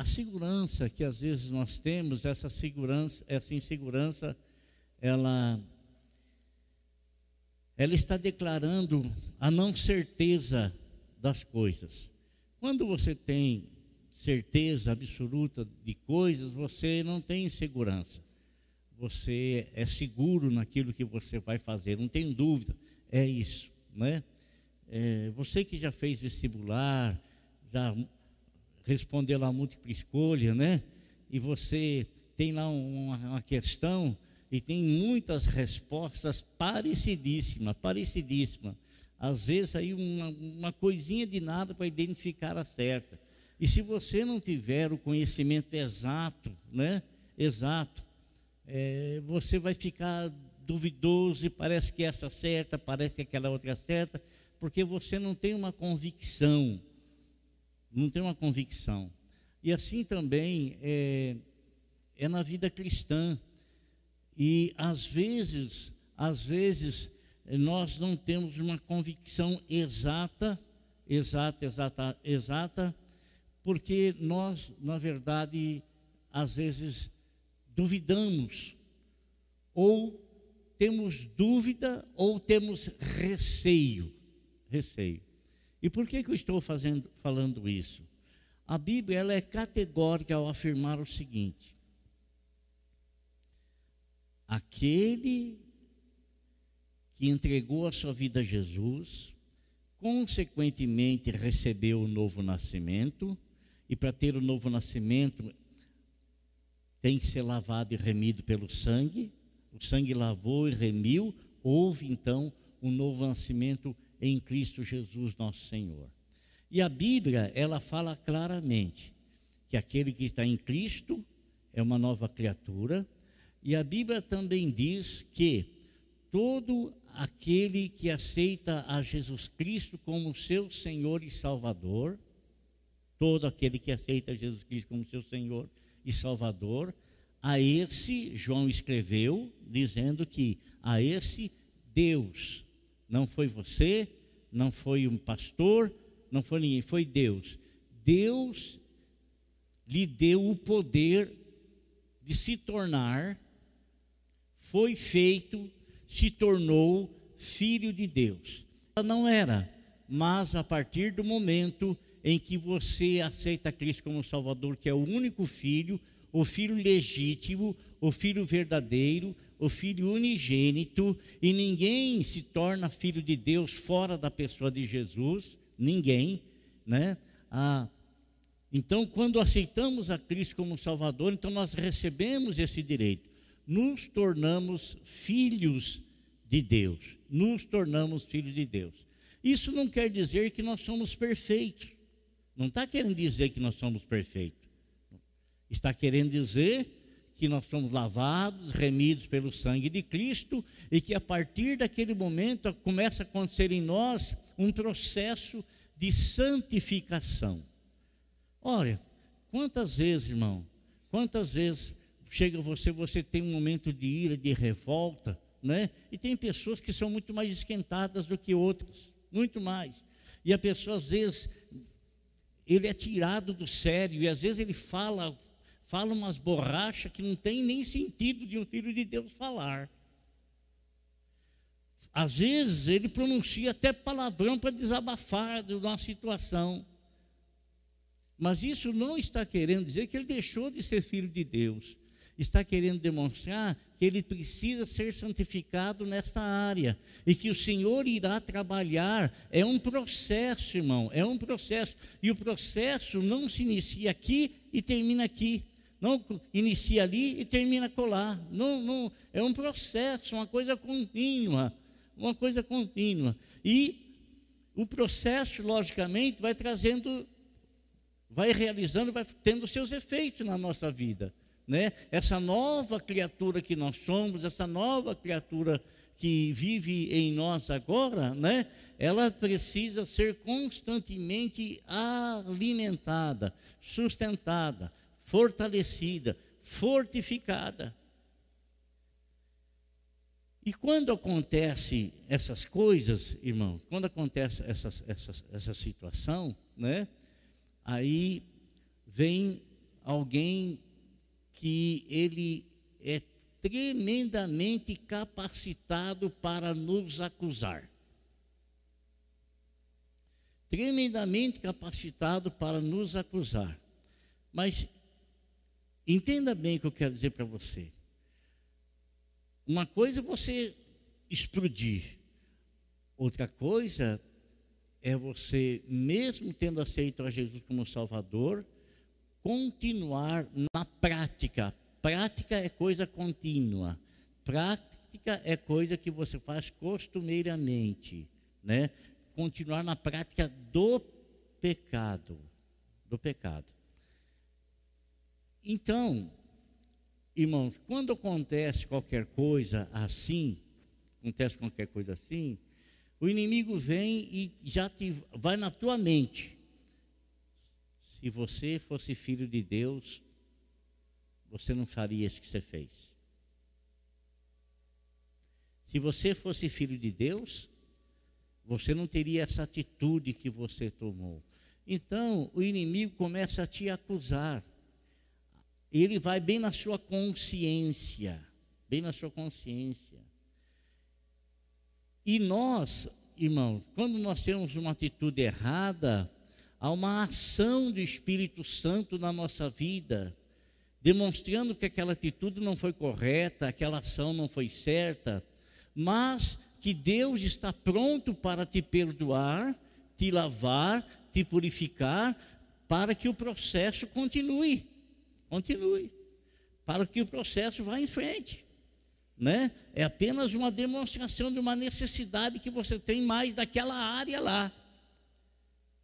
a segurança que às vezes nós temos, essa segurança, essa insegurança, ela ela está declarando a não certeza das coisas. Quando você tem certeza absoluta de coisas, você não tem insegurança. Você é seguro naquilo que você vai fazer, não tem dúvida. É isso, né? É, você que já fez vestibular, já respondeu lá múltipla escolha, né? E você tem lá uma, uma questão e tem muitas respostas parecidíssimas, parecidíssimas. Às vezes aí uma, uma coisinha de nada para identificar a certa. E se você não tiver o conhecimento exato, né? Exato, é, você vai ficar duvidoso e parece que essa certa, parece que aquela outra certa, porque você não tem uma convicção, não tem uma convicção. E assim também é, é na vida cristã. E às vezes, às vezes nós não temos uma convicção exata, exata, exata, exata, porque nós, na verdade, às vezes duvidamos, ou temos dúvida, ou temos receio. Receio. E por que, que eu estou fazendo, falando isso? A Bíblia ela é categórica ao afirmar o seguinte: aquele que entregou a sua vida a Jesus, consequentemente recebeu o novo nascimento, e para ter o novo nascimento tem que ser lavado e remido pelo sangue. O sangue lavou e remiu, houve então um novo nascimento em Cristo Jesus, nosso Senhor. E a Bíblia, ela fala claramente que aquele que está em Cristo é uma nova criatura, e a Bíblia também diz que todo aquele que aceita a Jesus Cristo como seu Senhor e Salvador, todo aquele que aceita Jesus Cristo como seu Senhor e Salvador, a esse João escreveu dizendo que a esse Deus, não foi você, não foi um pastor, não foi ninguém, foi Deus. Deus lhe deu o poder de se tornar, foi feito, se tornou filho de Deus. Não era, mas a partir do momento em que você aceita Cristo como Salvador, que é o único filho, o filho legítimo, o filho verdadeiro, o filho unigênito, e ninguém se torna filho de Deus fora da pessoa de Jesus, ninguém, né? Ah, então, quando aceitamos a Cristo como Salvador, então nós recebemos esse direito, nos tornamos filhos de Deus, nos tornamos filhos de Deus. Isso não quer dizer que nós somos perfeitos. Não está querendo dizer que nós somos perfeitos. Está querendo dizer que nós somos lavados, remidos pelo sangue de Cristo e que a partir daquele momento começa a acontecer em nós um processo de santificação. Olha, quantas vezes, irmão, quantas vezes chega você, você tem um momento de ira, de revolta, né? E tem pessoas que são muito mais esquentadas do que outras, muito mais. E a pessoa às vezes ele é tirado do sério e às vezes ele fala, fala umas borrachas que não tem nem sentido de um filho de Deus falar. Às vezes ele pronuncia até palavrão para desabafar de uma situação. Mas isso não está querendo dizer que ele deixou de ser filho de Deus está querendo demonstrar que ele precisa ser santificado nesta área e que o Senhor irá trabalhar. É um processo, irmão, é um processo. E o processo não se inicia aqui e termina aqui. Não inicia ali e termina colar. Não, não, é um processo, uma coisa contínua, uma coisa contínua. E o processo, logicamente, vai trazendo, vai realizando, vai tendo seus efeitos na nossa vida né? Essa nova criatura que nós somos, essa nova criatura que vive em nós agora, né? Ela precisa ser constantemente alimentada, sustentada, fortalecida, fortificada. E quando acontece essas coisas, irmão, quando acontece essa, essa, essa situação, né? Aí vem alguém que ele é tremendamente capacitado para nos acusar. Tremendamente capacitado para nos acusar. Mas entenda bem o que eu quero dizer para você. Uma coisa é você explodir, outra coisa é você, mesmo tendo aceito a Jesus como Salvador, continuar na prática. Prática é coisa contínua. Prática é coisa que você faz costumeiramente, né? Continuar na prática do pecado, do pecado. Então, irmãos, quando acontece qualquer coisa assim, acontece qualquer coisa assim, o inimigo vem e já te, vai na tua mente. Se você fosse filho de Deus, você não faria isso que você fez. Se você fosse filho de Deus, você não teria essa atitude que você tomou. Então, o inimigo começa a te acusar. Ele vai bem na sua consciência, bem na sua consciência. E nós, irmãos, quando nós temos uma atitude errada, há uma ação do Espírito Santo na nossa vida, demonstrando que aquela atitude não foi correta, aquela ação não foi certa, mas que Deus está pronto para te perdoar, te lavar, te purificar, para que o processo continue. Continue. Para que o processo vá em frente né? É apenas uma demonstração de uma necessidade que você tem mais daquela área lá.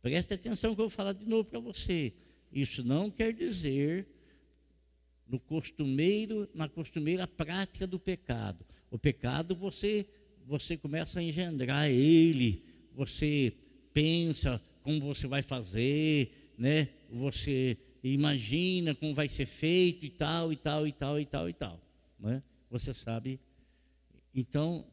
Preste atenção que eu vou falar de novo para você. Isso não quer dizer no costumeiro, na costumeira prática do pecado. O pecado você você começa a engendrar ele, você pensa como você vai fazer, né? Você imagina como vai ser feito e tal e tal e tal e tal e tal, né? Você sabe? Então,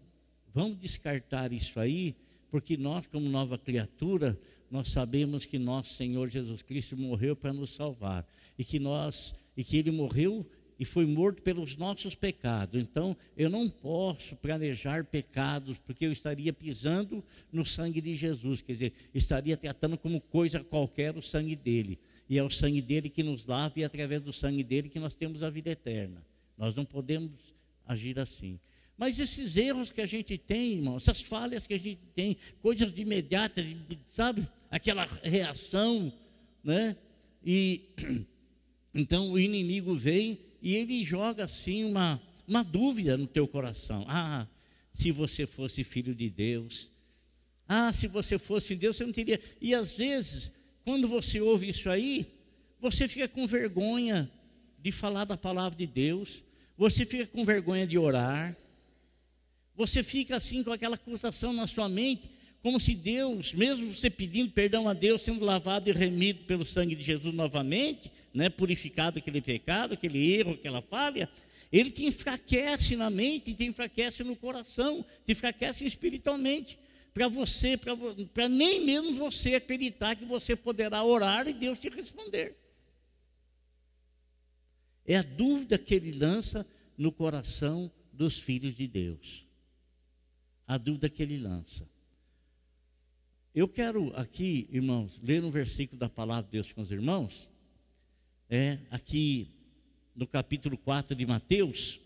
vamos descartar isso aí, porque nós, como nova criatura, nós sabemos que nosso Senhor Jesus Cristo morreu para nos salvar e que nós e que ele morreu e foi morto pelos nossos pecados. Então, eu não posso planejar pecados, porque eu estaria pisando no sangue de Jesus, quer dizer, estaria tratando como coisa qualquer o sangue dele. E é o sangue dele que nos lava e é através do sangue dele que nós temos a vida eterna. Nós não podemos agir assim. Mas esses erros que a gente tem, irmão, essas falhas que a gente tem, coisas de imediata, sabe? Aquela reação, né? E então o inimigo vem e ele joga assim uma, uma dúvida no teu coração. Ah, se você fosse filho de Deus. Ah, se você fosse Deus, você não teria. E às vezes, quando você ouve isso aí, você fica com vergonha de falar da palavra de Deus você fica com vergonha de orar, você fica assim com aquela acusação na sua mente, como se Deus, mesmo você pedindo perdão a Deus, sendo lavado e remido pelo sangue de Jesus novamente, né, purificado aquele pecado, aquele erro, aquela falha, ele te enfraquece na mente, te enfraquece no coração, te enfraquece espiritualmente, para você, para nem mesmo você acreditar que você poderá orar e Deus te responder. É a dúvida que ele lança no coração dos filhos de Deus. A dúvida que ele lança. Eu quero aqui, irmãos, ler um versículo da palavra de Deus com os irmãos. É aqui no capítulo 4 de Mateus,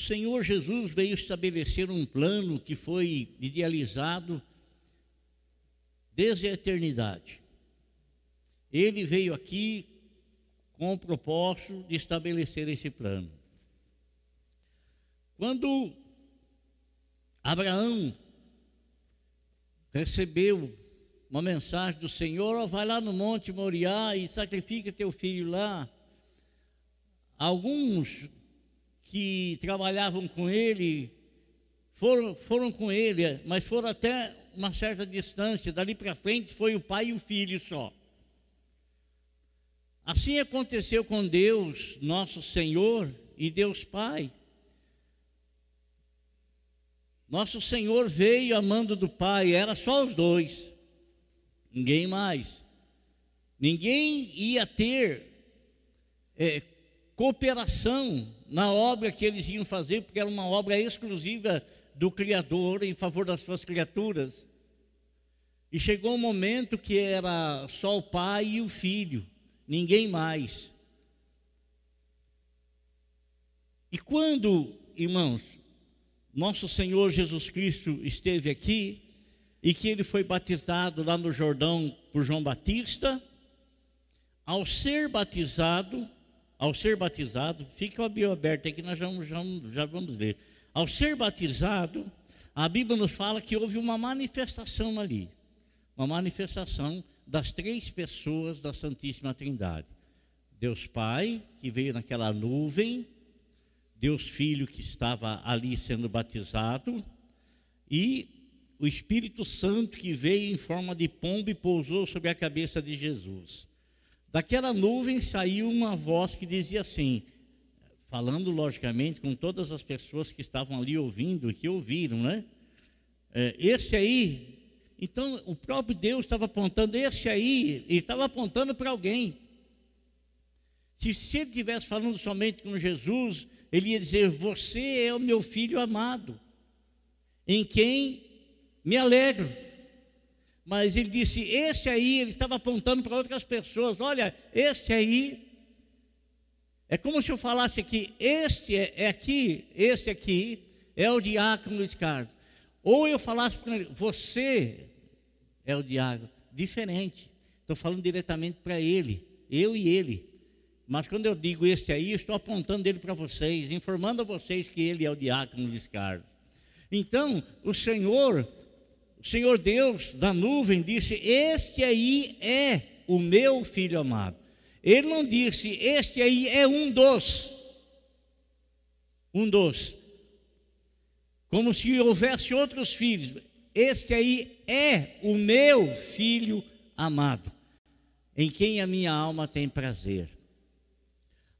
O Senhor Jesus veio estabelecer um plano que foi idealizado desde a eternidade. Ele veio aqui com o propósito de estabelecer esse plano. Quando Abraão recebeu uma mensagem do Senhor, vai lá no Monte Moriá e sacrifica teu filho lá. Alguns que trabalhavam com ele foram, foram com ele, mas foram até uma certa distância. Dali para frente foi o pai e o filho só. Assim aconteceu com Deus, nosso Senhor e Deus Pai. Nosso Senhor veio amando do Pai, era só os dois, ninguém mais. Ninguém ia ter é, cooperação na obra que eles iam fazer, porque era uma obra exclusiva do Criador em favor das suas criaturas. E chegou um momento que era só o pai e o filho, ninguém mais. E quando, irmãos, nosso Senhor Jesus Cristo esteve aqui e que ele foi batizado lá no Jordão por João Batista, ao ser batizado, ao ser batizado, fica a Bíblia aberta aqui, nós já, já, já vamos ler. Ao ser batizado, a Bíblia nos fala que houve uma manifestação ali, uma manifestação das três pessoas da Santíssima Trindade. Deus Pai, que veio naquela nuvem, Deus Filho que estava ali sendo batizado e o Espírito Santo que veio em forma de pombo e pousou sobre a cabeça de Jesus. Daquela nuvem saiu uma voz que dizia assim, falando logicamente com todas as pessoas que estavam ali ouvindo, que ouviram, né? É, esse aí, então o próprio Deus estava apontando, esse aí, ele estava apontando para alguém. Se, se ele estivesse falando somente com Jesus, ele ia dizer: Você é o meu filho amado, em quem me alegro. Mas ele disse: Esse aí, ele estava apontando para outras pessoas: Olha, esse aí. É como se eu falasse aqui: Este é, é aqui, esse aqui é o diácono Luiz Carlos. Ou eu falasse para ele: Você é o diácono. Diferente. Estou falando diretamente para ele, eu e ele. Mas quando eu digo este aí, estou apontando ele para vocês, informando a vocês que ele é o diácono Luiz Carlos. Então, o Senhor, o Senhor Deus da nuvem disse: Este aí é o meu filho amado. Ele não disse: Este aí é um dos. Um dos. Como se houvesse outros filhos. Este aí é o meu filho amado, em quem a minha alma tem prazer.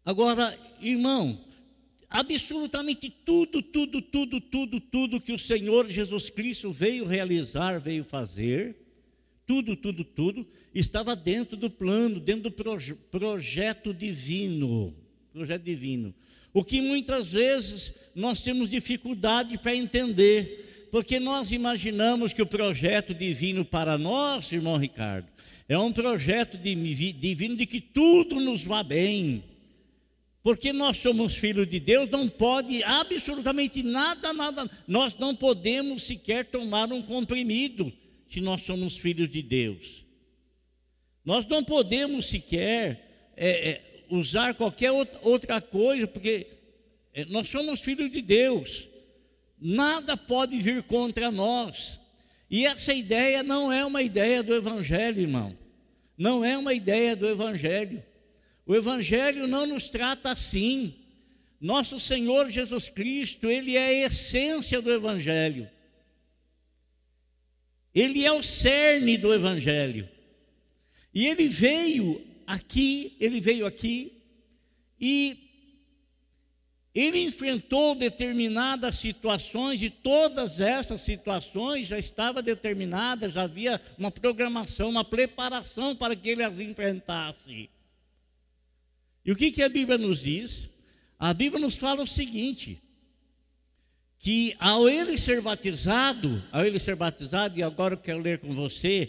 Agora, irmão, absolutamente tudo, tudo, tudo, tudo, tudo que o Senhor Jesus Cristo veio realizar, veio fazer, tudo, tudo, tudo, estava dentro do plano, dentro do proje projeto divino. Projeto divino. O que muitas vezes nós temos dificuldade para entender, porque nós imaginamos que o projeto divino para nós, irmão Ricardo, é um projeto divino de que tudo nos vá bem porque nós somos filhos de Deus, não pode absolutamente nada, nada. Nós não podemos sequer tomar um comprimido se nós somos filhos de Deus. Nós não podemos sequer é, é, usar qualquer outra coisa, porque é, nós somos filhos de Deus. Nada pode vir contra nós. E essa ideia não é uma ideia do Evangelho, irmão. Não é uma ideia do Evangelho. O Evangelho não nos trata assim. Nosso Senhor Jesus Cristo, Ele é a essência do Evangelho. Ele é o cerne do Evangelho. E Ele veio aqui, Ele veio aqui e ele enfrentou determinadas situações e todas essas situações já estavam determinadas, já havia uma programação, uma preparação para que ele as enfrentasse. E o que, que a Bíblia nos diz? A Bíblia nos fala o seguinte: que ao ele ser batizado, ao ele ser batizado, e agora eu quero ler com você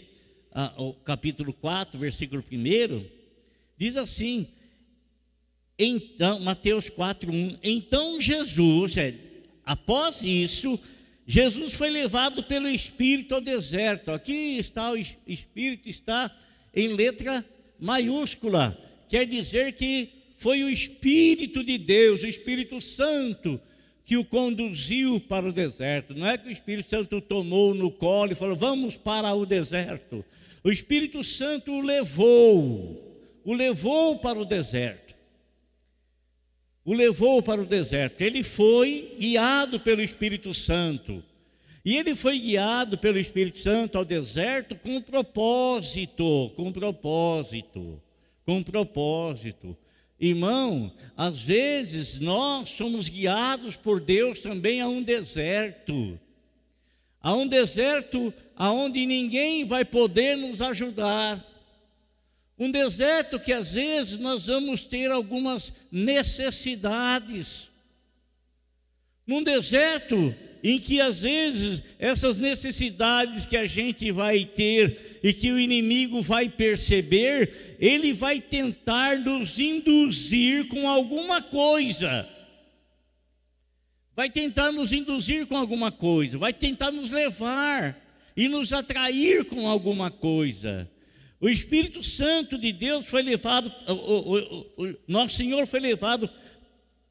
o capítulo 4, versículo 1, diz assim: então, Mateus 4, 1, então Jesus, é, após isso, Jesus foi levado pelo Espírito ao deserto. Aqui está o Espírito, está em letra maiúscula quer dizer que foi o Espírito de Deus, o Espírito Santo, que o conduziu para o deserto. Não é que o Espírito Santo tomou no colo e falou: vamos para o deserto. O Espírito Santo o levou, o levou para o deserto. O levou para o deserto. Ele foi guiado pelo Espírito Santo. E ele foi guiado pelo Espírito Santo ao deserto com propósito, com propósito com propósito. Irmão, às vezes nós somos guiados por Deus também a um deserto. a um deserto aonde ninguém vai poder nos ajudar. Um deserto que às vezes nós vamos ter algumas necessidades. Num deserto em que às vezes essas necessidades que a gente vai ter e que o inimigo vai perceber, ele vai tentar nos induzir com alguma coisa. Vai tentar nos induzir com alguma coisa, vai tentar nos levar e nos atrair com alguma coisa. O Espírito Santo de Deus foi levado, o, o, o, nosso Senhor foi levado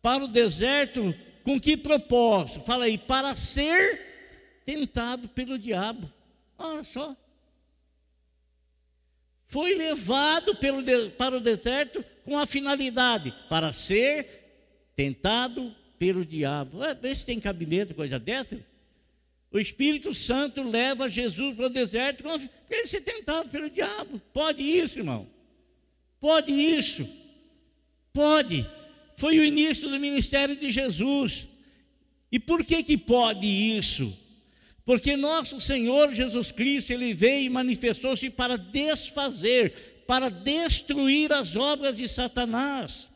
para o deserto com que propósito? Fala aí, para ser tentado pelo diabo. Olha só. Foi levado pelo, para o deserto com a finalidade, para ser tentado pelo diabo. Vê se tem cabimento, coisa dessa. O Espírito Santo leva Jesus para o deserto para ele ser tentado pelo diabo. Pode isso, irmão. Pode isso. Pode. Foi o início do ministério de Jesus. E por que que pode isso? Porque nosso Senhor Jesus Cristo, ele veio e manifestou-se para desfazer, para destruir as obras de Satanás.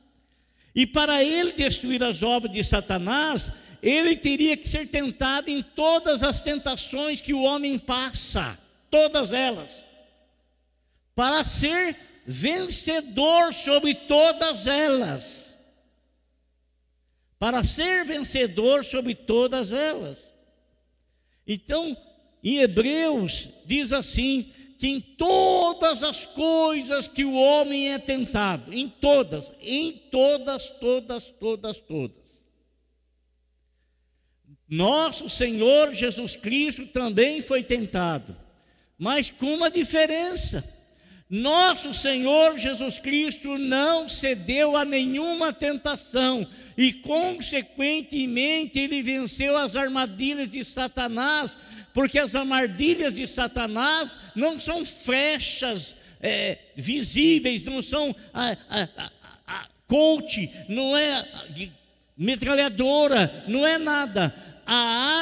E para ele destruir as obras de Satanás, ele teria que ser tentado em todas as tentações que o homem passa, todas elas, para ser vencedor sobre todas elas. Para ser vencedor sobre todas elas. Então, em Hebreus diz assim: que em todas as coisas que o homem é tentado, em todas, em todas, todas, todas, todas, nosso Senhor Jesus Cristo também foi tentado, mas com uma diferença. Nosso Senhor Jesus Cristo não cedeu a nenhuma tentação e, consequentemente, ele venceu as armadilhas de Satanás, porque as armadilhas de Satanás não são flechas é, visíveis, não são a, a, a, coach, não é metralhadora, não é nada a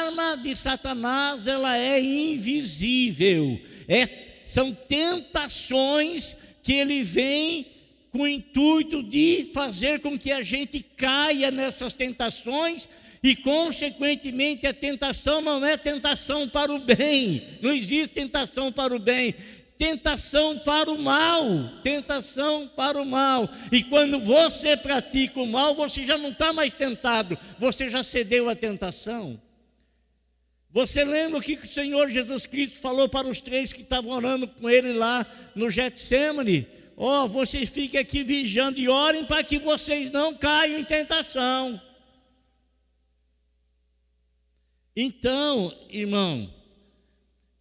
arma de Satanás ela é invisível. É, são tentações que ele vem com o intuito de fazer com que a gente caia nessas tentações e, consequentemente, a tentação não é tentação para o bem, não existe tentação para o bem, tentação para o mal, tentação para o mal. E quando você pratica o mal, você já não está mais tentado, você já cedeu à tentação. Você lembra o que o Senhor Jesus Cristo falou para os três que estavam orando com ele lá no Getsemane? Ó, oh, vocês fiquem aqui vigiando e orem para que vocês não caiam em tentação. Então, irmão,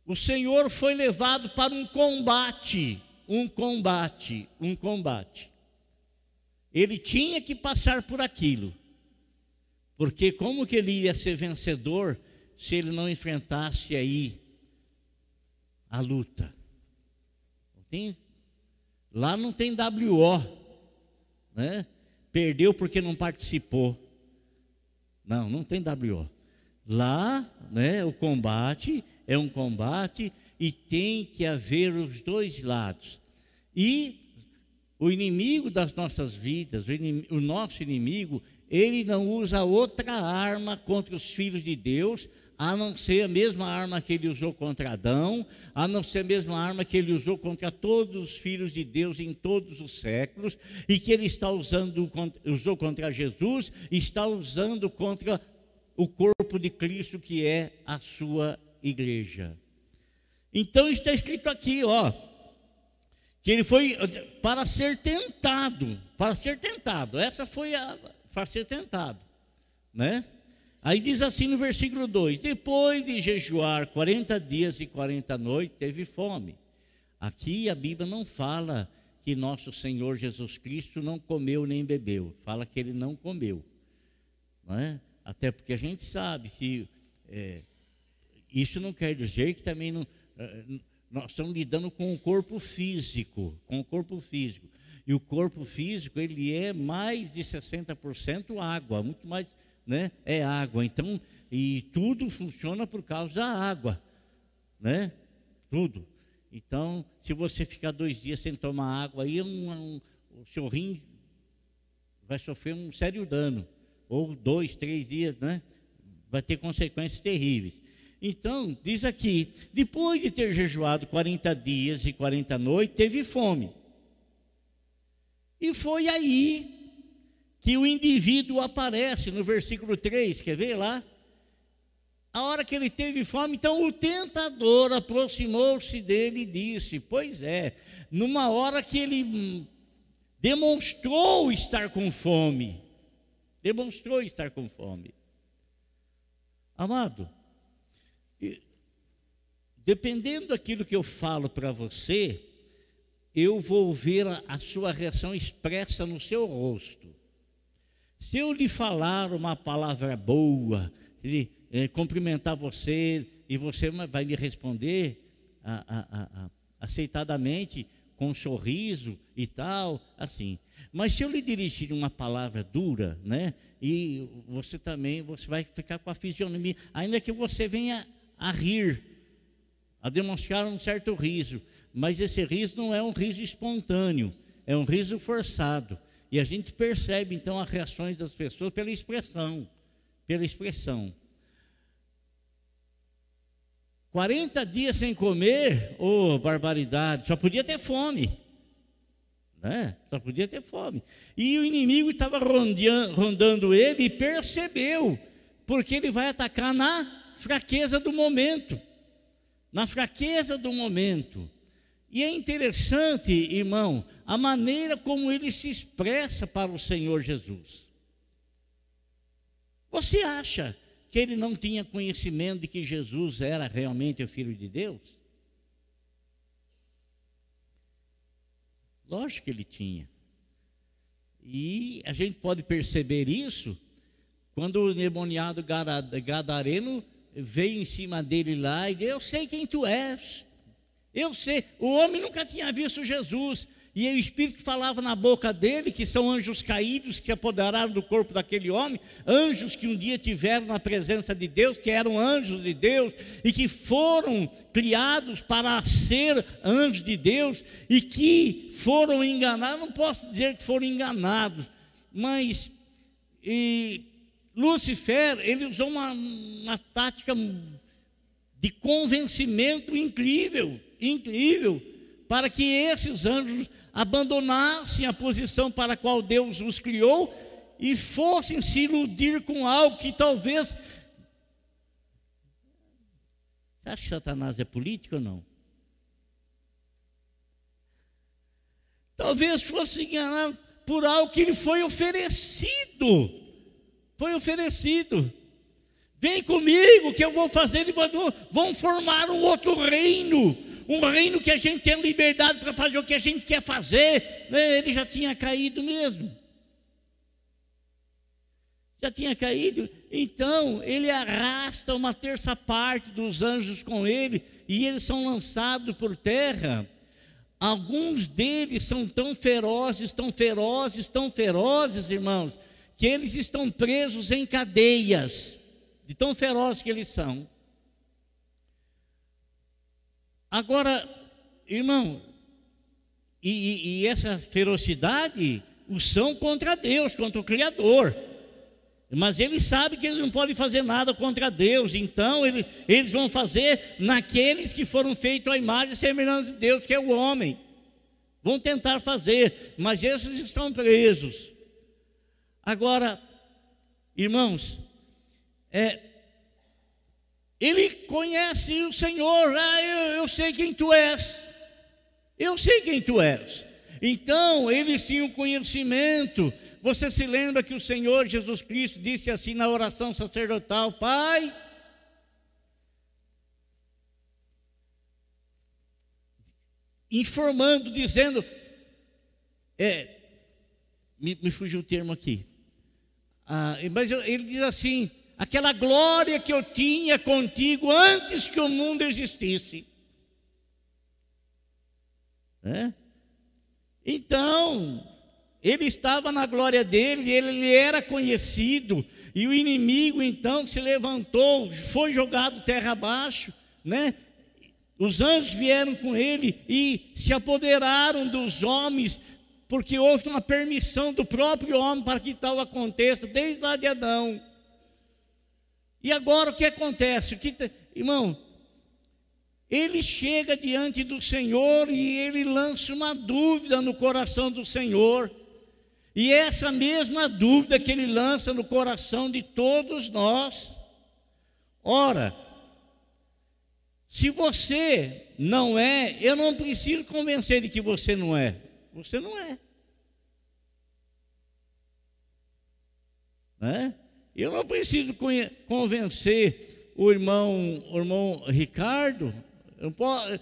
o Senhor foi levado para um combate, um combate, um combate. Ele tinha que passar por aquilo. Porque como que ele ia ser vencedor se ele não enfrentasse aí a luta? Tem, lá não tem WO, né? Perdeu porque não participou. Não, não tem WO. Lá, né, o combate é um combate e tem que haver os dois lados. E o inimigo das nossas vidas, o, inimigo, o nosso inimigo, ele não usa outra arma contra os filhos de Deus, a não ser a mesma arma que ele usou contra Adão, a não ser a mesma arma que ele usou contra todos os filhos de Deus em todos os séculos, e que ele está usando, usou contra Jesus, está usando contra o corpo de Cristo, que é a sua igreja. Então está escrito aqui, ó, que ele foi para ser tentado, para ser tentado. Essa foi a para ser tentado, né? Aí diz assim no versículo 2: Depois de jejuar 40 dias e 40 noites, teve fome. Aqui a Bíblia não fala que nosso Senhor Jesus Cristo não comeu nem bebeu, fala que ele não comeu, não é? Até porque a gente sabe que é, isso não quer dizer que também não, eh, nós estamos lidando com o corpo físico, com o corpo físico. E o corpo físico, ele é mais de 60% água, muito mais, né? É água. Então, e tudo funciona por causa da água, né? Tudo. Então, se você ficar dois dias sem tomar água, aí um, um, o seu rim vai sofrer um sério dano. Ou dois, três dias, né? Vai ter consequências terríveis. Então, diz aqui: depois de ter jejuado 40 dias e 40 noites, teve fome. E foi aí que o indivíduo aparece no versículo 3, quer ver lá? A hora que ele teve fome, então o tentador aproximou-se dele e disse: Pois é, numa hora que ele hum, demonstrou estar com fome, demonstrou estar com fome. Amado, dependendo daquilo que eu falo para você, eu vou ver a, a sua reação expressa no seu rosto. Se eu lhe falar uma palavra boa, lhe, é, cumprimentar você e você vai me responder a, a, aceitadamente, com um sorriso e tal, assim. Mas se eu lhe dirigir uma palavra dura, né? E você também, você vai ficar com a fisionomia, ainda que você venha a rir, a demonstrar um certo riso, mas esse riso não é um riso espontâneo, é um riso forçado. E a gente percebe então as reações das pessoas pela expressão, pela expressão. 40 dias sem comer, ô oh, barbaridade, só podia ter fome. Né? Só podia ter fome. E o inimigo estava rondando ele e percebeu, porque ele vai atacar na fraqueza do momento. Na fraqueza do momento. E é interessante, irmão, a maneira como ele se expressa para o Senhor Jesus. Você acha que ele não tinha conhecimento de que Jesus era realmente o Filho de Deus? Lógico que ele tinha. E a gente pode perceber isso quando o demoniado gadareno veio em cima dele lá e disse: Eu sei quem tu és. Eu sei, o homem nunca tinha visto Jesus. E o Espírito falava na boca dele que são anjos caídos que apoderaram do corpo daquele homem, anjos que um dia tiveram na presença de Deus, que eram anjos de Deus e que foram criados para ser anjos de Deus e que foram enganados. Não posso dizer que foram enganados, mas e, Lúcifer ele usou uma, uma tática de convencimento incrível incrível para que esses anjos abandonassem a posição para a qual Deus os criou e fossem se iludir com algo que talvez. Você acha que Satanás é político ou não? Talvez fosse enganado por algo que lhe foi oferecido. Foi oferecido. Vem comigo que eu vou fazer, vão formar um outro reino um reino que a gente tem liberdade para fazer o que a gente quer fazer, né? ele já tinha caído mesmo. Já tinha caído, então ele arrasta uma terça parte dos anjos com ele, e eles são lançados por terra. Alguns deles são tão ferozes, tão ferozes, tão ferozes, irmãos, que eles estão presos em cadeias, de tão ferozes que eles são. Agora, irmão, e, e, essa ferocidade os são contra Deus, contra o Criador. Mas eles sabem que eles não podem fazer nada contra Deus, então eles, eles vão fazer naqueles que foram feitos à imagem e semelhança de Deus, que é o homem. Vão tentar fazer, mas esses estão presos. Agora, irmãos, é, ele conhece o Senhor, ah, eu, eu sei quem tu és, eu sei quem tu és. Então, eles tinham conhecimento. Você se lembra que o Senhor Jesus Cristo disse assim na oração sacerdotal: Pai, informando, dizendo, é, me, me fugiu o termo aqui, ah, mas ele diz assim: aquela glória que eu tinha contigo antes que o mundo existisse. É? Então, ele estava na glória dele, ele, era conhecido, e o inimigo então se levantou, foi jogado terra abaixo, né? Os anjos vieram com ele e se apoderaram dos homens, porque houve uma permissão do próprio homem para que tal aconteça, desde lá de Adão. E agora o que acontece? O que, irmão, ele chega diante do Senhor e ele lança uma dúvida no coração do Senhor. E essa mesma dúvida que ele lança no coração de todos nós. Ora, se você não é, eu não preciso convencer de que você não é. Você não é. Né? Eu não preciso convencer o irmão, o irmão Ricardo. Eu posso,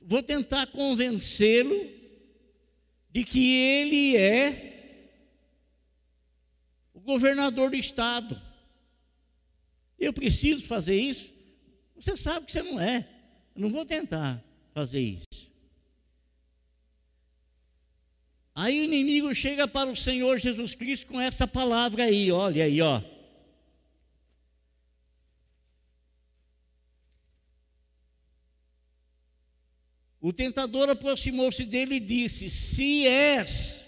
vou tentar convencê-lo de que ele é o governador do estado. Eu preciso fazer isso? Você sabe que você não é. Eu não vou tentar fazer isso. Aí o inimigo chega para o Senhor Jesus Cristo com essa palavra aí, olha aí, ó. O tentador aproximou-se dele e disse: Se és,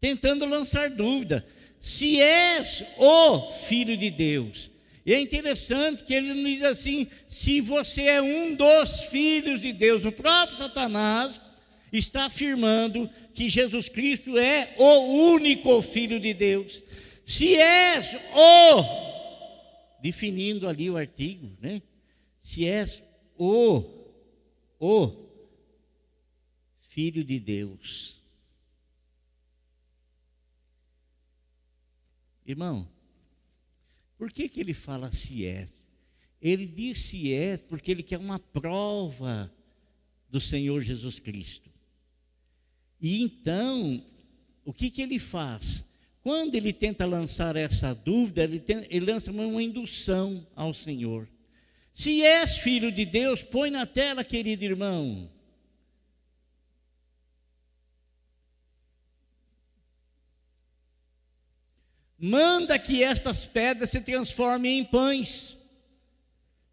tentando lançar dúvida, se és o Filho de Deus. E é interessante que ele nos diz assim: se você é um dos filhos de Deus, o próprio Satanás está afirmando que Jesus Cristo é o único Filho de Deus. Se és o, definindo ali o artigo, né? Se és o o Filho de Deus. Irmão, por que, que ele fala se é? Ele diz se é porque ele quer uma prova do Senhor Jesus Cristo. E então, o que, que ele faz? Quando ele tenta lançar essa dúvida, ele, tem, ele lança uma indução ao Senhor. Se és filho de Deus, põe na tela, querido irmão. Manda que estas pedras se transformem em pães.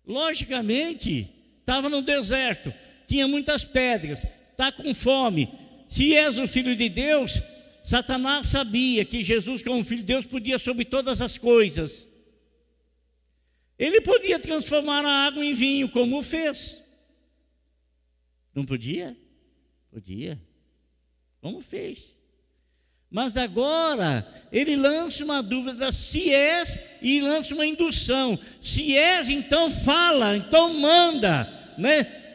Logicamente, estava no deserto, tinha muitas pedras, está com fome. Se és o filho de Deus, Satanás sabia que Jesus, como filho de Deus, podia sobre todas as coisas. Ele podia transformar a água em vinho, como fez. Não podia? Podia. Como fez. Mas agora ele lança uma dúvida se és e lança uma indução. Se és, então fala, então manda, né?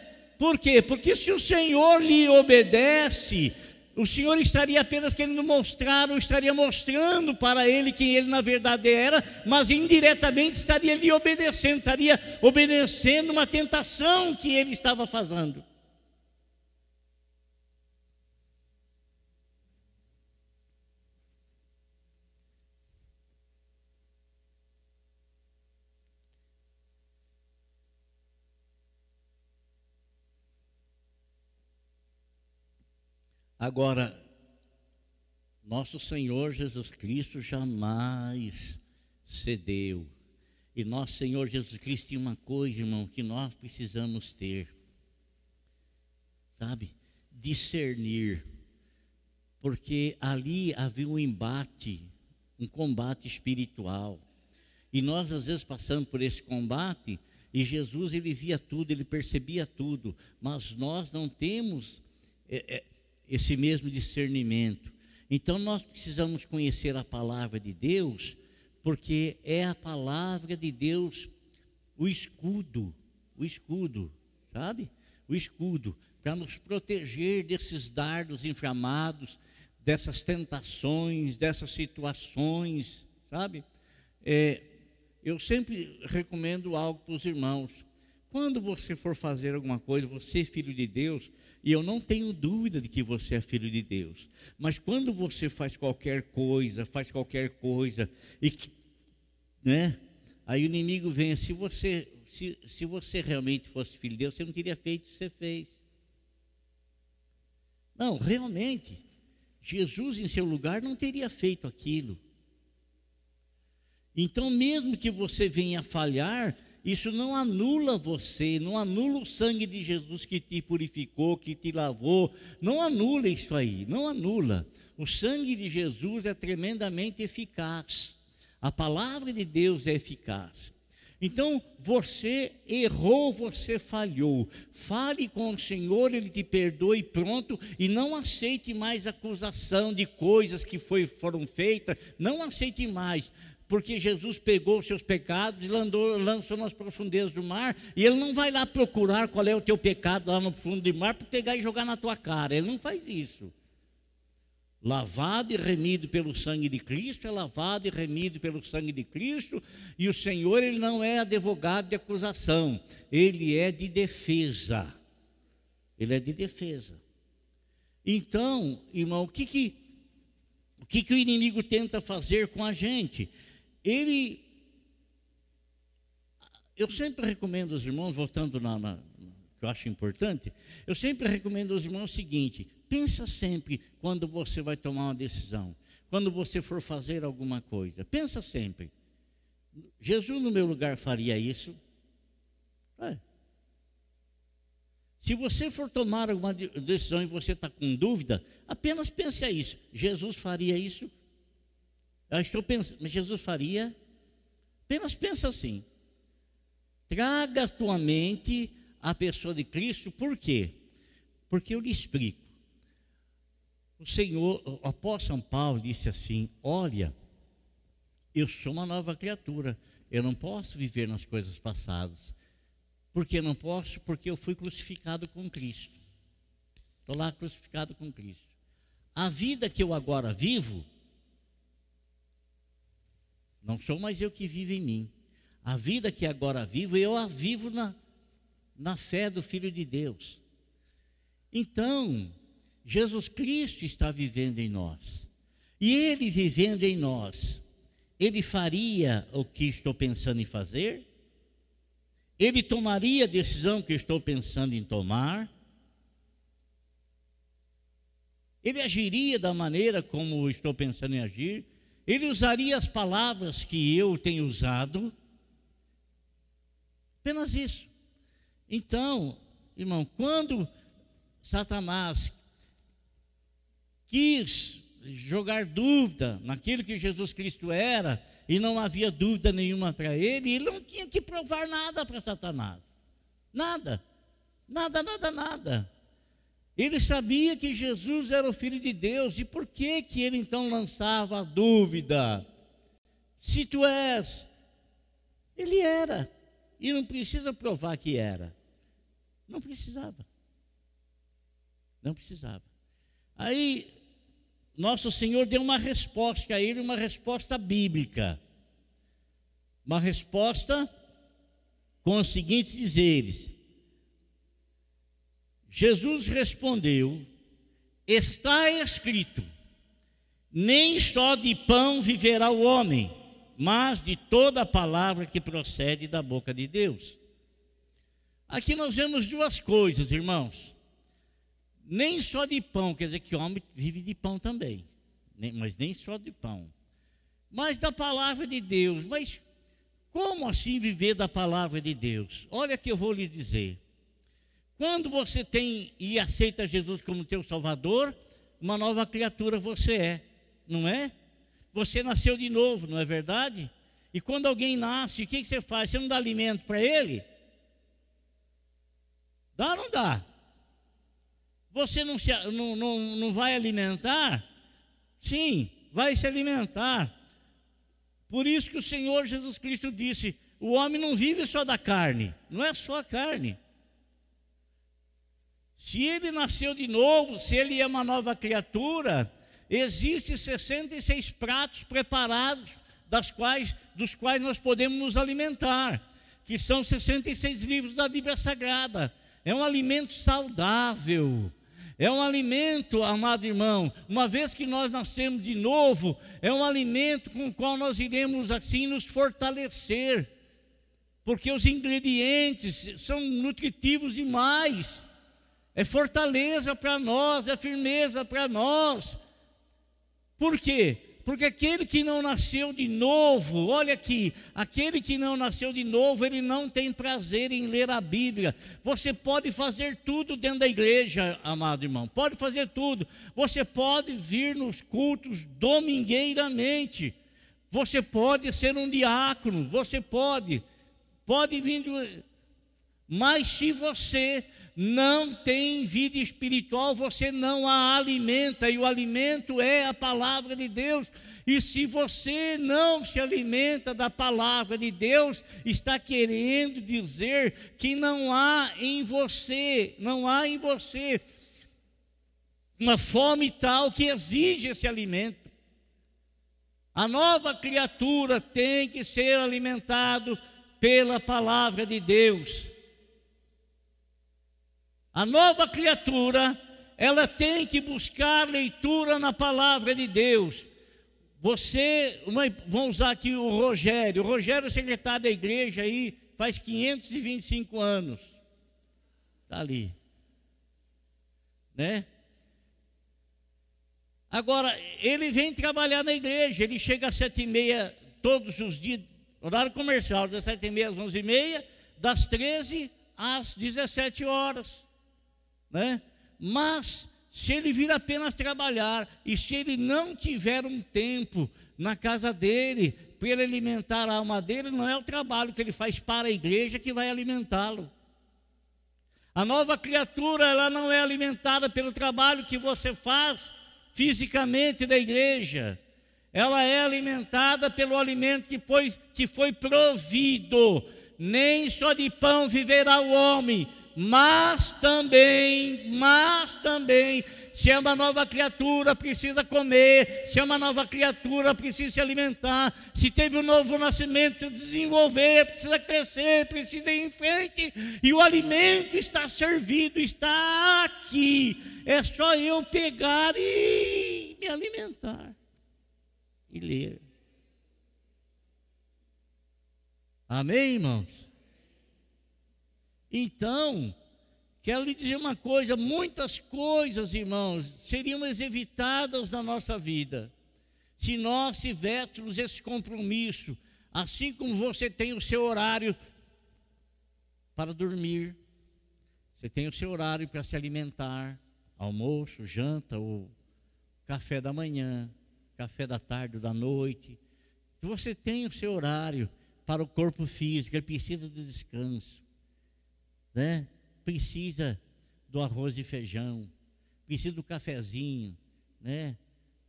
Por quê? Porque se o Senhor lhe obedece, o Senhor estaria apenas querendo mostrar, ou estaria mostrando para ele quem ele na verdade era, mas indiretamente estaria lhe obedecendo, estaria obedecendo uma tentação que ele estava fazendo. Agora, nosso Senhor Jesus Cristo jamais cedeu. E nosso Senhor Jesus Cristo tinha uma coisa, irmão, que nós precisamos ter. Sabe? Discernir. Porque ali havia um embate, um combate espiritual. E nós às vezes passamos por esse combate e Jesus ele via tudo, ele percebia tudo, mas nós não temos é, é, esse mesmo discernimento. Então nós precisamos conhecer a palavra de Deus, porque é a palavra de Deus o escudo, o escudo, sabe? O escudo para nos proteger desses dardos inflamados, dessas tentações, dessas situações, sabe? É, eu sempre recomendo algo para os irmãos. Quando você for fazer alguma coisa, você, filho de Deus, e eu não tenho dúvida de que você é filho de Deus. Mas quando você faz qualquer coisa, faz qualquer coisa, e né? Aí o inimigo vem, se você, se, se você realmente fosse filho de Deus, você não teria feito o que você fez. Não, realmente, Jesus em seu lugar não teria feito aquilo. Então, mesmo que você venha falhar, isso não anula você, não anula o sangue de Jesus que te purificou, que te lavou, não anula isso aí, não anula. O sangue de Jesus é tremendamente eficaz. A palavra de Deus é eficaz. Então, você errou, você falhou. Fale com o Senhor, Ele te perdoe pronto. E não aceite mais acusação de coisas que foi, foram feitas. Não aceite mais. Porque Jesus pegou os seus pecados e lançou, lançou nas profundezas do mar. E Ele não vai lá procurar qual é o teu pecado lá no fundo do mar para pegar e jogar na tua cara. Ele não faz isso lavado e remido pelo sangue de Cristo, é lavado e remido pelo sangue de Cristo, e o Senhor ele não é advogado de acusação, ele é de defesa. Ele é de defesa. Então, irmão, o que que o que, que o inimigo tenta fazer com a gente? Ele eu sempre recomendo aos irmãos, voltando na, na que eu acho importante, eu sempre recomendo aos irmãos o seguinte: pensa sempre quando você vai tomar uma decisão, quando você for fazer alguma coisa, pensa sempre. Jesus no meu lugar faria isso? É. Se você for tomar alguma decisão e você está com dúvida, apenas pense a isso. Jesus faria isso? Mas Jesus faria? Apenas pensa assim. Traga à tua mente a pessoa de Cristo, por quê? Porque eu lhe explico. O Senhor, o apóstolo São Paulo disse assim: Olha, eu sou uma nova criatura, eu não posso viver nas coisas passadas. Por que não posso? Porque eu fui crucificado com Cristo. Estou lá crucificado com Cristo. A vida que eu agora vivo, não sou mais eu que vivo em mim. A vida que agora vivo, eu a vivo na, na fé do Filho de Deus. Então, Jesus Cristo está vivendo em nós. E Ele vivendo em nós, Ele faria o que estou pensando em fazer? Ele tomaria a decisão que estou pensando em tomar? Ele agiria da maneira como estou pensando em agir? Ele usaria as palavras que eu tenho usado? Apenas isso. Então, irmão, quando Satanás quis jogar dúvida naquilo que Jesus Cristo era, e não havia dúvida nenhuma para ele, ele não tinha que provar nada para Satanás. Nada. Nada, nada, nada. Ele sabia que Jesus era o Filho de Deus, e por que, que ele então lançava a dúvida? Se tu és, ele era, e não precisa provar que era. Não precisava. Não precisava. Aí nosso Senhor deu uma resposta a ele, uma resposta bíblica. Uma resposta com os seguintes dizeres: Jesus respondeu: Está escrito, nem só de pão viverá o homem, mas de toda a palavra que procede da boca de Deus. Aqui nós vemos duas coisas, irmãos nem só de pão, quer dizer que o homem vive de pão também, mas nem só de pão, mas da palavra de Deus. Mas como assim viver da palavra de Deus? Olha que eu vou lhe dizer. Quando você tem e aceita Jesus como teu Salvador, uma nova criatura você é, não é? Você nasceu de novo, não é verdade? E quando alguém nasce, o que você faz? Você não dá alimento para ele? Dá ou não dá? Você não, se, não, não, não vai alimentar? Sim, vai se alimentar. Por isso que o Senhor Jesus Cristo disse: o homem não vive só da carne, não é só a carne. Se ele nasceu de novo, se ele é uma nova criatura, existem 66 pratos preparados, das quais, dos quais nós podemos nos alimentar, que são 66 livros da Bíblia Sagrada. É um alimento saudável é um alimento, amado irmão, uma vez que nós nascemos de novo, é um alimento com o qual nós iremos assim nos fortalecer, porque os ingredientes são nutritivos demais. É fortaleza para nós, é firmeza para nós. Por quê? Porque aquele que não nasceu de novo, olha aqui, aquele que não nasceu de novo, ele não tem prazer em ler a Bíblia. Você pode fazer tudo dentro da igreja, amado irmão, pode fazer tudo. Você pode vir nos cultos domingueiramente. Você pode ser um diácono, você pode, pode vir, mas se você não tem vida espiritual, você não a alimenta, e o alimento é a palavra de Deus. E se você não se alimenta da palavra de Deus, está querendo dizer que não há em você, não há em você uma fome tal que exige esse alimento. A nova criatura tem que ser alimentado pela palavra de Deus. A nova criatura, ela tem que buscar leitura na palavra de Deus. Você, vamos usar aqui o Rogério. O Rogério é secretário da igreja aí faz 525 anos. Está ali. Né? Agora, ele vem trabalhar na igreja, ele chega às sete e meia todos os dias, horário comercial, das sete e meia às onze e meia, das 13 às 17 horas né? Mas se ele vir apenas trabalhar e se ele não tiver um tempo na casa dele para alimentar a alma dele, não é o trabalho que ele faz para a igreja que vai alimentá-lo. A nova criatura, ela não é alimentada pelo trabalho que você faz fisicamente da igreja. Ela é alimentada pelo alimento que foi, que foi provido. Nem só de pão viverá o homem, mas também, mas também, se é uma nova criatura, precisa comer, se é uma nova criatura, precisa se alimentar, se teve um novo nascimento, desenvolver, precisa crescer, precisa ir em frente, e o alimento está servido, está aqui, é só eu pegar e me alimentar e ler. Amém, irmãos? Então, quero lhe dizer uma coisa: muitas coisas, irmãos, seriam evitadas na nossa vida se nós tivéssemos esse compromisso, assim como você tem o seu horário para dormir, você tem o seu horário para se alimentar, almoço, janta ou café da manhã, café da tarde ou da noite. Você tem o seu horário para o corpo físico, ele precisa de descanso né? Precisa do arroz e feijão, precisa do cafezinho, né?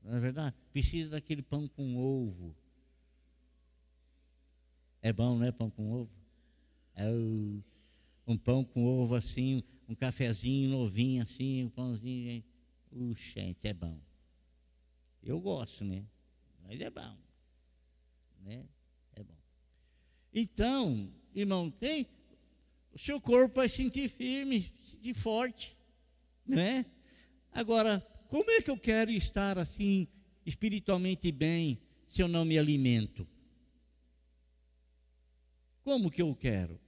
Não é verdade? Precisa daquele pão com ovo. É bom, né? Pão com ovo? É um pão com ovo assim, um cafezinho novinho assim, um pãozinho. Uh, gente, é bom. Eu gosto, né? Mas é bom. Né? É bom. Então, irmão, tem o seu corpo vai sentir firme, sentir forte, né? Agora, como é que eu quero estar assim espiritualmente bem se eu não me alimento? Como que eu quero?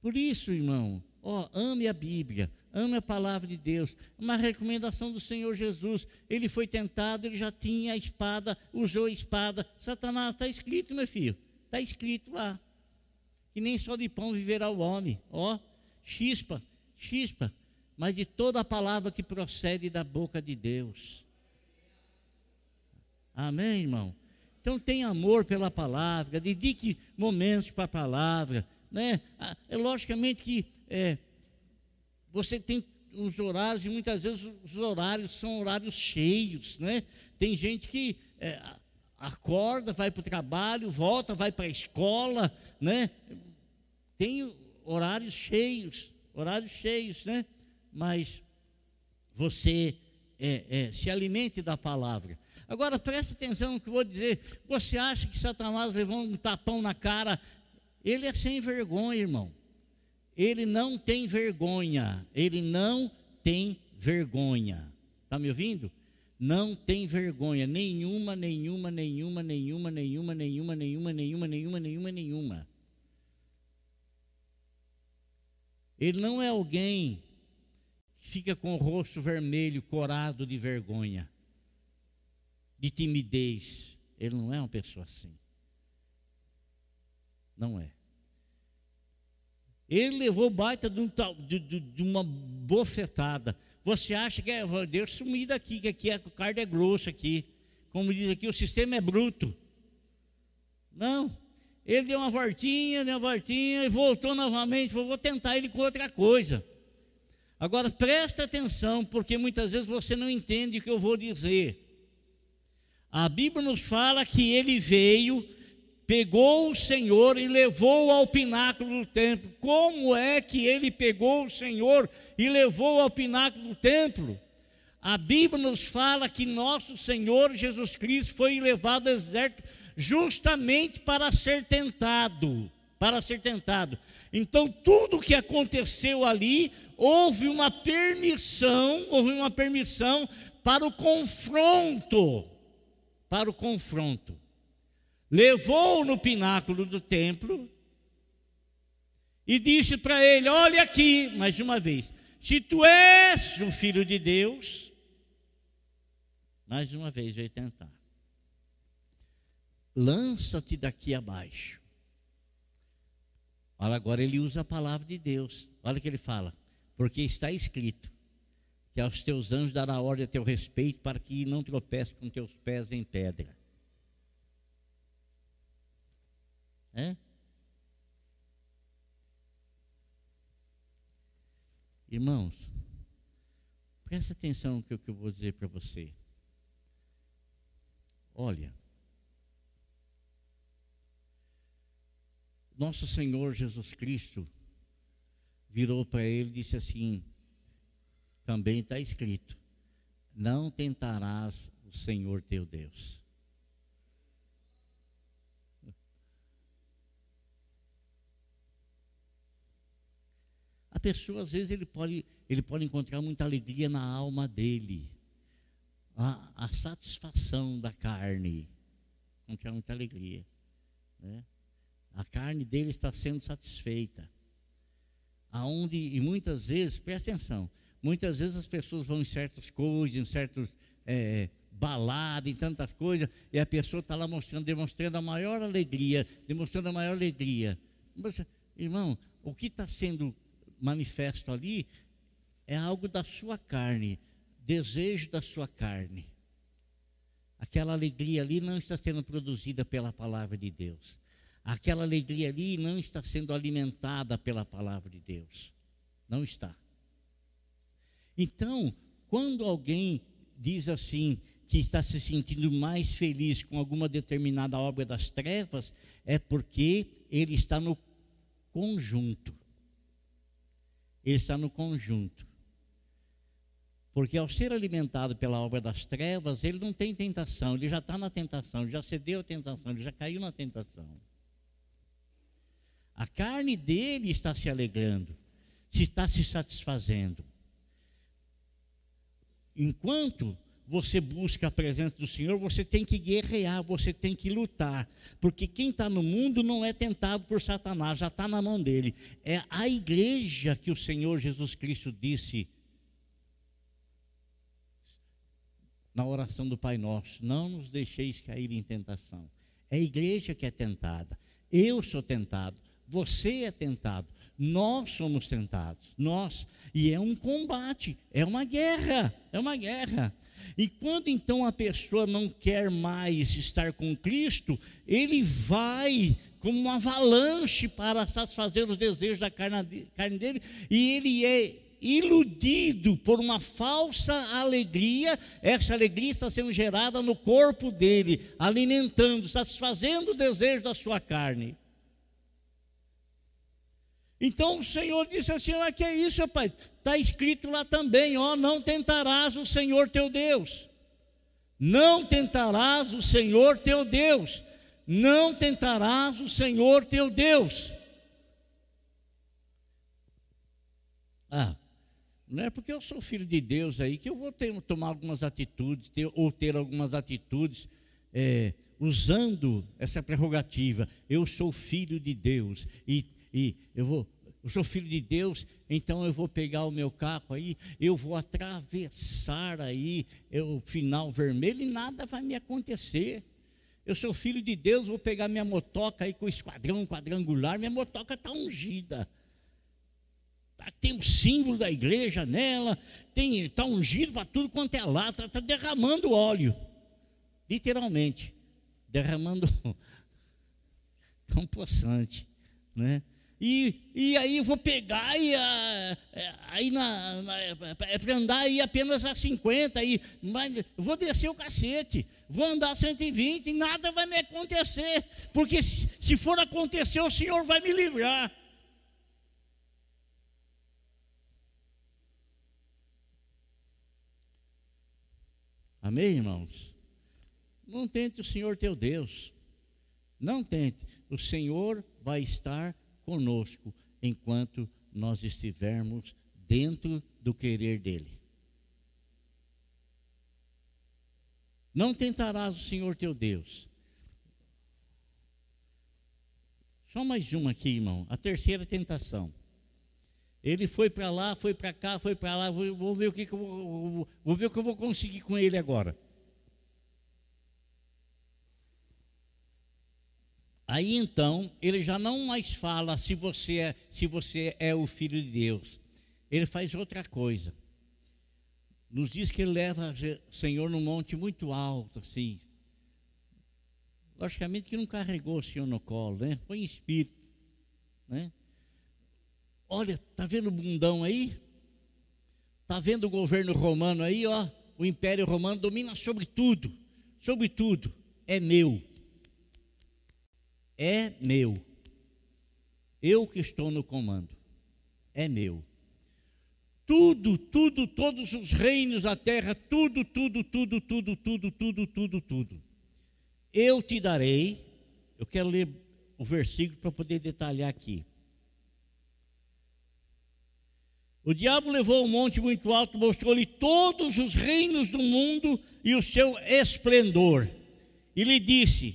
Por isso, irmão, ó, ame a Bíblia, ame a palavra de Deus. Uma recomendação do Senhor Jesus. Ele foi tentado, ele já tinha a espada, usou a espada. Satanás, está escrito, meu filho, está escrito lá que nem só de pão viverá o homem. Ó, chispa, chispa, mas de toda a palavra que procede da boca de Deus. Amém, irmão? Então tem amor pela palavra, dedique momentos para a palavra, né? Ah, é logicamente que é, você tem os horários e muitas vezes os horários são horários cheios, né? Tem gente que é, acorda, vai para o trabalho, volta, vai para a escola, né? Tem horários cheios, horários cheios, né? Mas você é, é, se alimente da palavra. Agora preste atenção no que eu vou dizer. Você acha que Satanás levou um tapão na cara? Ele é sem vergonha, irmão. Ele não tem vergonha. Ele não tem vergonha. Está me ouvindo? Não tem vergonha nenhuma, nenhuma, nenhuma, nenhuma, nenhuma, nenhuma, nenhuma, nenhuma, nenhuma, nenhuma, nenhuma. Ele não é alguém que fica com o rosto vermelho, corado de vergonha, de timidez. Ele não é uma pessoa assim. Não é. Ele levou baita de, um, de, de, uma bofetada. Você acha que é, Deus sumir daqui, que aqui a carne é grossa aqui. Como diz aqui, o sistema é bruto. Não. Ele deu uma voltinha, deu uma voltinha e voltou novamente. Falou, vou tentar ele com outra coisa. Agora presta atenção, porque muitas vezes você não entende o que eu vou dizer. A Bíblia nos fala que ele veio pegou o Senhor e levou ao pináculo do templo. Como é que ele pegou o Senhor e levou ao pináculo do templo? A Bíblia nos fala que nosso Senhor Jesus Cristo foi levado ao deserto justamente para ser tentado, para ser tentado. Então, tudo o que aconteceu ali, houve uma permissão, houve uma permissão para o confronto, para o confronto levou no pináculo do templo e disse para ele: Olha aqui, mais uma vez, se tu és o filho de Deus, mais uma vez veio tentar. Lança-te daqui abaixo. Olha, agora ele usa a palavra de Deus. Olha o que ele fala. Porque está escrito que aos teus anjos dará ordem a teu respeito para que não tropece com teus pés em pedra. É? Irmãos, presta atenção no que eu vou dizer para você. Olha, nosso Senhor Jesus Cristo virou para ele e disse assim: também está escrito, não tentarás o Senhor teu Deus. A pessoa, às vezes, ele pode, ele pode encontrar muita alegria na alma dele. A, a satisfação da carne. Encontrar muita alegria. Né? A carne dele está sendo satisfeita. Aonde, e muitas vezes, presta atenção, muitas vezes as pessoas vão em certas coisas, em certos é, em tantas coisas, e a pessoa está lá mostrando, demonstrando a maior alegria, demonstrando a maior alegria. Mas, irmão, o que está sendo manifesto ali é algo da sua carne, desejo da sua carne. Aquela alegria ali não está sendo produzida pela palavra de Deus. Aquela alegria ali não está sendo alimentada pela palavra de Deus. Não está. Então, quando alguém diz assim, que está se sentindo mais feliz com alguma determinada obra das trevas, é porque ele está no conjunto ele está no conjunto. Porque ao ser alimentado pela obra das trevas, ele não tem tentação, ele já está na tentação, ele já cedeu à tentação, ele já caiu na tentação. A carne dele está se alegrando, se está se satisfazendo. Enquanto você busca a presença do Senhor, você tem que guerrear, você tem que lutar. Porque quem está no mundo não é tentado por Satanás, já está na mão dele. É a igreja que o Senhor Jesus Cristo disse na oração do Pai Nosso: Não nos deixeis cair em tentação. É a igreja que é tentada. Eu sou tentado, você é tentado, nós somos tentados, nós. E é um combate, é uma guerra, é uma guerra. E quando então a pessoa não quer mais estar com Cristo, ele vai como uma avalanche para satisfazer os desejos da carne dele, e ele é iludido por uma falsa alegria, essa alegria está sendo gerada no corpo dele, alimentando, satisfazendo o desejo da sua carne. Então o Senhor disse assim: ah, que é isso, rapaz? Está escrito lá também, ó, não tentarás o Senhor teu Deus. Não tentarás o Senhor teu Deus. Não tentarás o Senhor teu Deus. Ah, não é porque eu sou filho de Deus aí que eu vou ter, tomar algumas atitudes, ter, ou ter algumas atitudes é, usando essa prerrogativa. Eu sou filho de Deus e e eu vou, eu sou filho de Deus, então eu vou pegar o meu carro aí, eu vou atravessar aí o final vermelho e nada vai me acontecer. Eu sou filho de Deus, vou pegar minha motoca aí com o esquadrão quadrangular, minha motoca está ungida. Tá, tem um símbolo da igreja nela, está ungido para tudo quanto é lá, está tá derramando óleo, literalmente, derramando um poçante, né? E, e aí vou pegar e a, é, aí na, na é para andar aí apenas a 50, aí, mas vou descer o cacete, vou andar a 120 e nada vai me acontecer, porque se, se for acontecer, o Senhor vai me livrar. Amém, irmãos? Não tente o Senhor teu Deus. Não tente. O Senhor vai estar conosco enquanto nós estivermos dentro do querer dele. Não tentarás o Senhor teu Deus. Só mais uma aqui, irmão. A terceira tentação. Ele foi para lá, foi para cá, foi para lá. Vou, vou, ver o que, que eu vou, vou, vou ver o que eu vou conseguir com ele agora. Aí então, ele já não mais fala se você é, se você é o filho de Deus. Ele faz outra coisa. Nos diz que ele leva o Senhor num monte muito alto, assim. Logicamente que não carregou o Senhor no colo, né? Foi em espírito, né? Olha, tá vendo o bundão aí? Tá vendo o governo romano aí, ó? O Império Romano domina sobre tudo, sobre tudo. É meu é meu. Eu que estou no comando. É meu. Tudo, tudo, todos os reinos da terra, tudo, tudo, tudo, tudo, tudo, tudo, tudo, tudo. Eu te darei. Eu quero ler o versículo para poder detalhar aqui. O diabo levou um monte muito alto, mostrou-lhe todos os reinos do mundo e o seu esplendor. E lhe disse: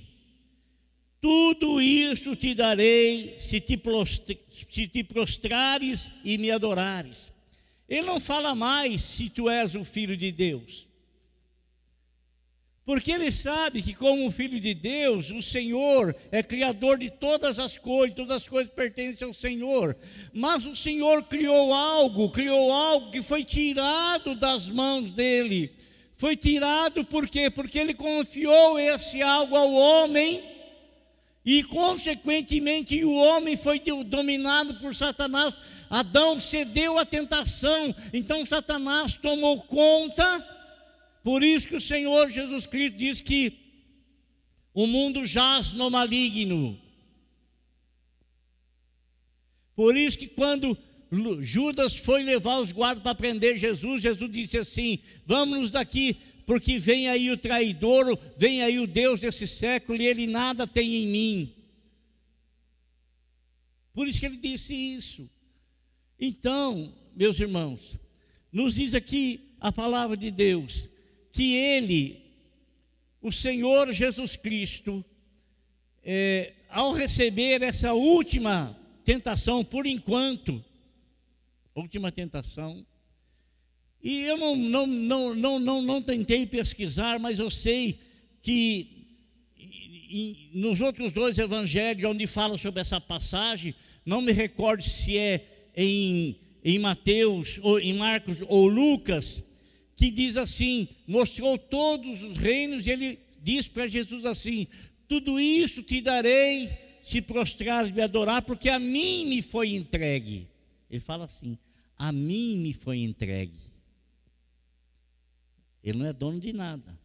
tudo isso te darei se te, se te prostrares e me adorares. Ele não fala mais se tu és o filho de Deus. Porque ele sabe que, como filho de Deus, o Senhor é criador de todas as coisas, todas as coisas pertencem ao Senhor. Mas o Senhor criou algo, criou algo que foi tirado das mãos dele. Foi tirado por quê? Porque ele confiou esse algo ao homem e, consequentemente, o homem foi dominado por Satanás. Adão cedeu à tentação, então Satanás tomou conta. Por isso que o Senhor Jesus Cristo diz que o mundo jaz no maligno. Por isso que quando Judas foi levar os guardas para prender Jesus, Jesus disse assim: Vamos daqui, porque vem aí o traidor, vem aí o Deus desse século e ele nada tem em mim. Por isso que ele disse isso. Então, meus irmãos, nos diz aqui a palavra de Deus que ele, o Senhor Jesus Cristo, é, ao receber essa última tentação, por enquanto, última tentação, e eu não, não, não, não, não, não tentei pesquisar, mas eu sei que nos outros dois evangelhos onde fala sobre essa passagem, não me recordo se é em, em Mateus, ou em Marcos ou Lucas, que diz assim: mostrou todos os reinos, e ele diz para Jesus assim: tudo isso te darei se prostrares me adorar, porque a mim me foi entregue. Ele fala assim: a mim me foi entregue. Ele não é dono de nada.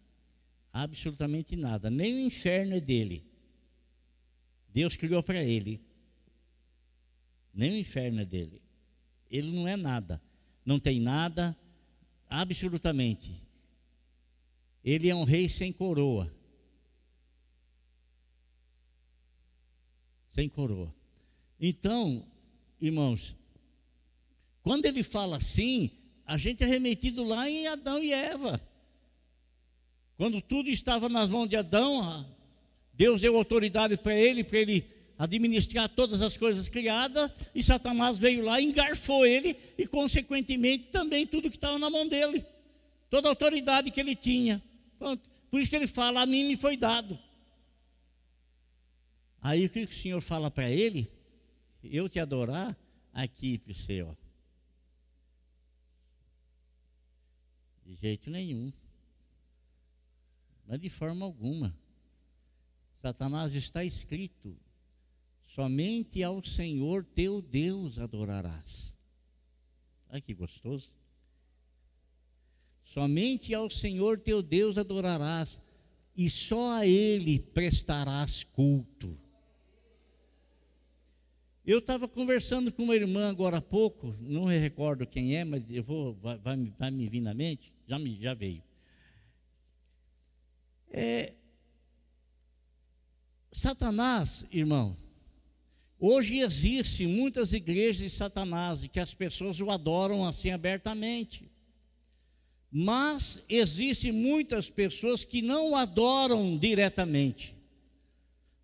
Absolutamente nada. Nem o inferno é dele. Deus criou para ele. Nem o inferno é dele. Ele não é nada. Não tem nada, absolutamente. Ele é um rei sem coroa. Sem coroa. Então, irmãos, quando ele fala assim, a gente é remetido lá em Adão e Eva. Quando tudo estava nas mãos de Adão, Deus deu autoridade para ele, para ele administrar todas as coisas criadas, e Satanás veio lá, engarfou ele, e consequentemente também tudo que estava na mão dele, toda a autoridade que ele tinha. Pronto. Por isso que ele fala: A mim me foi dado. Aí o que o Senhor fala para ele? Eu te adorar aqui Senhor. De jeito nenhum. Mas de forma alguma. Satanás está escrito: somente ao Senhor teu Deus adorarás. Ai que gostoso. Somente ao Senhor teu Deus adorarás, e só a Ele prestarás culto. Eu estava conversando com uma irmã agora há pouco, não me recordo quem é, mas eu vou, vai, vai, vai me vir na mente, já, me, já veio. É, Satanás, irmão, hoje existe muitas igrejas de Satanás e que as pessoas o adoram assim abertamente. Mas existem muitas pessoas que não o adoram diretamente,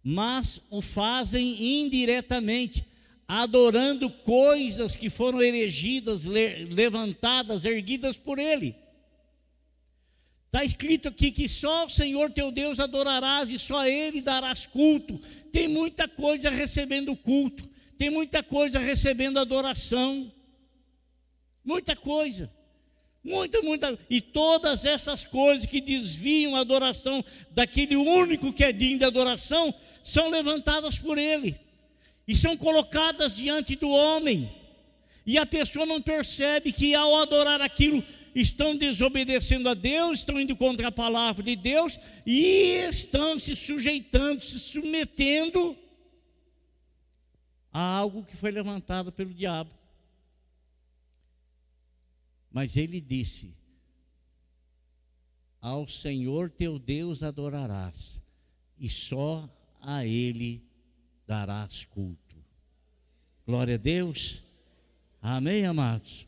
mas o fazem indiretamente adorando coisas que foram erigidas, levantadas, erguidas por ele. Está escrito aqui que só o Senhor teu Deus adorarás e só a Ele darás culto. Tem muita coisa recebendo culto, tem muita coisa recebendo adoração. Muita coisa. Muita, muita. E todas essas coisas que desviam a adoração daquele único que é digno de adoração são levantadas por Ele e são colocadas diante do homem. E a pessoa não percebe que ao adorar aquilo estão desobedecendo a Deus, estão indo contra a palavra de Deus e estão se sujeitando, se submetendo a algo que foi levantado pelo diabo. Mas ele disse: Ao Senhor teu Deus adorarás, e só a Ele darás culto. Glória a Deus. Amém, amados?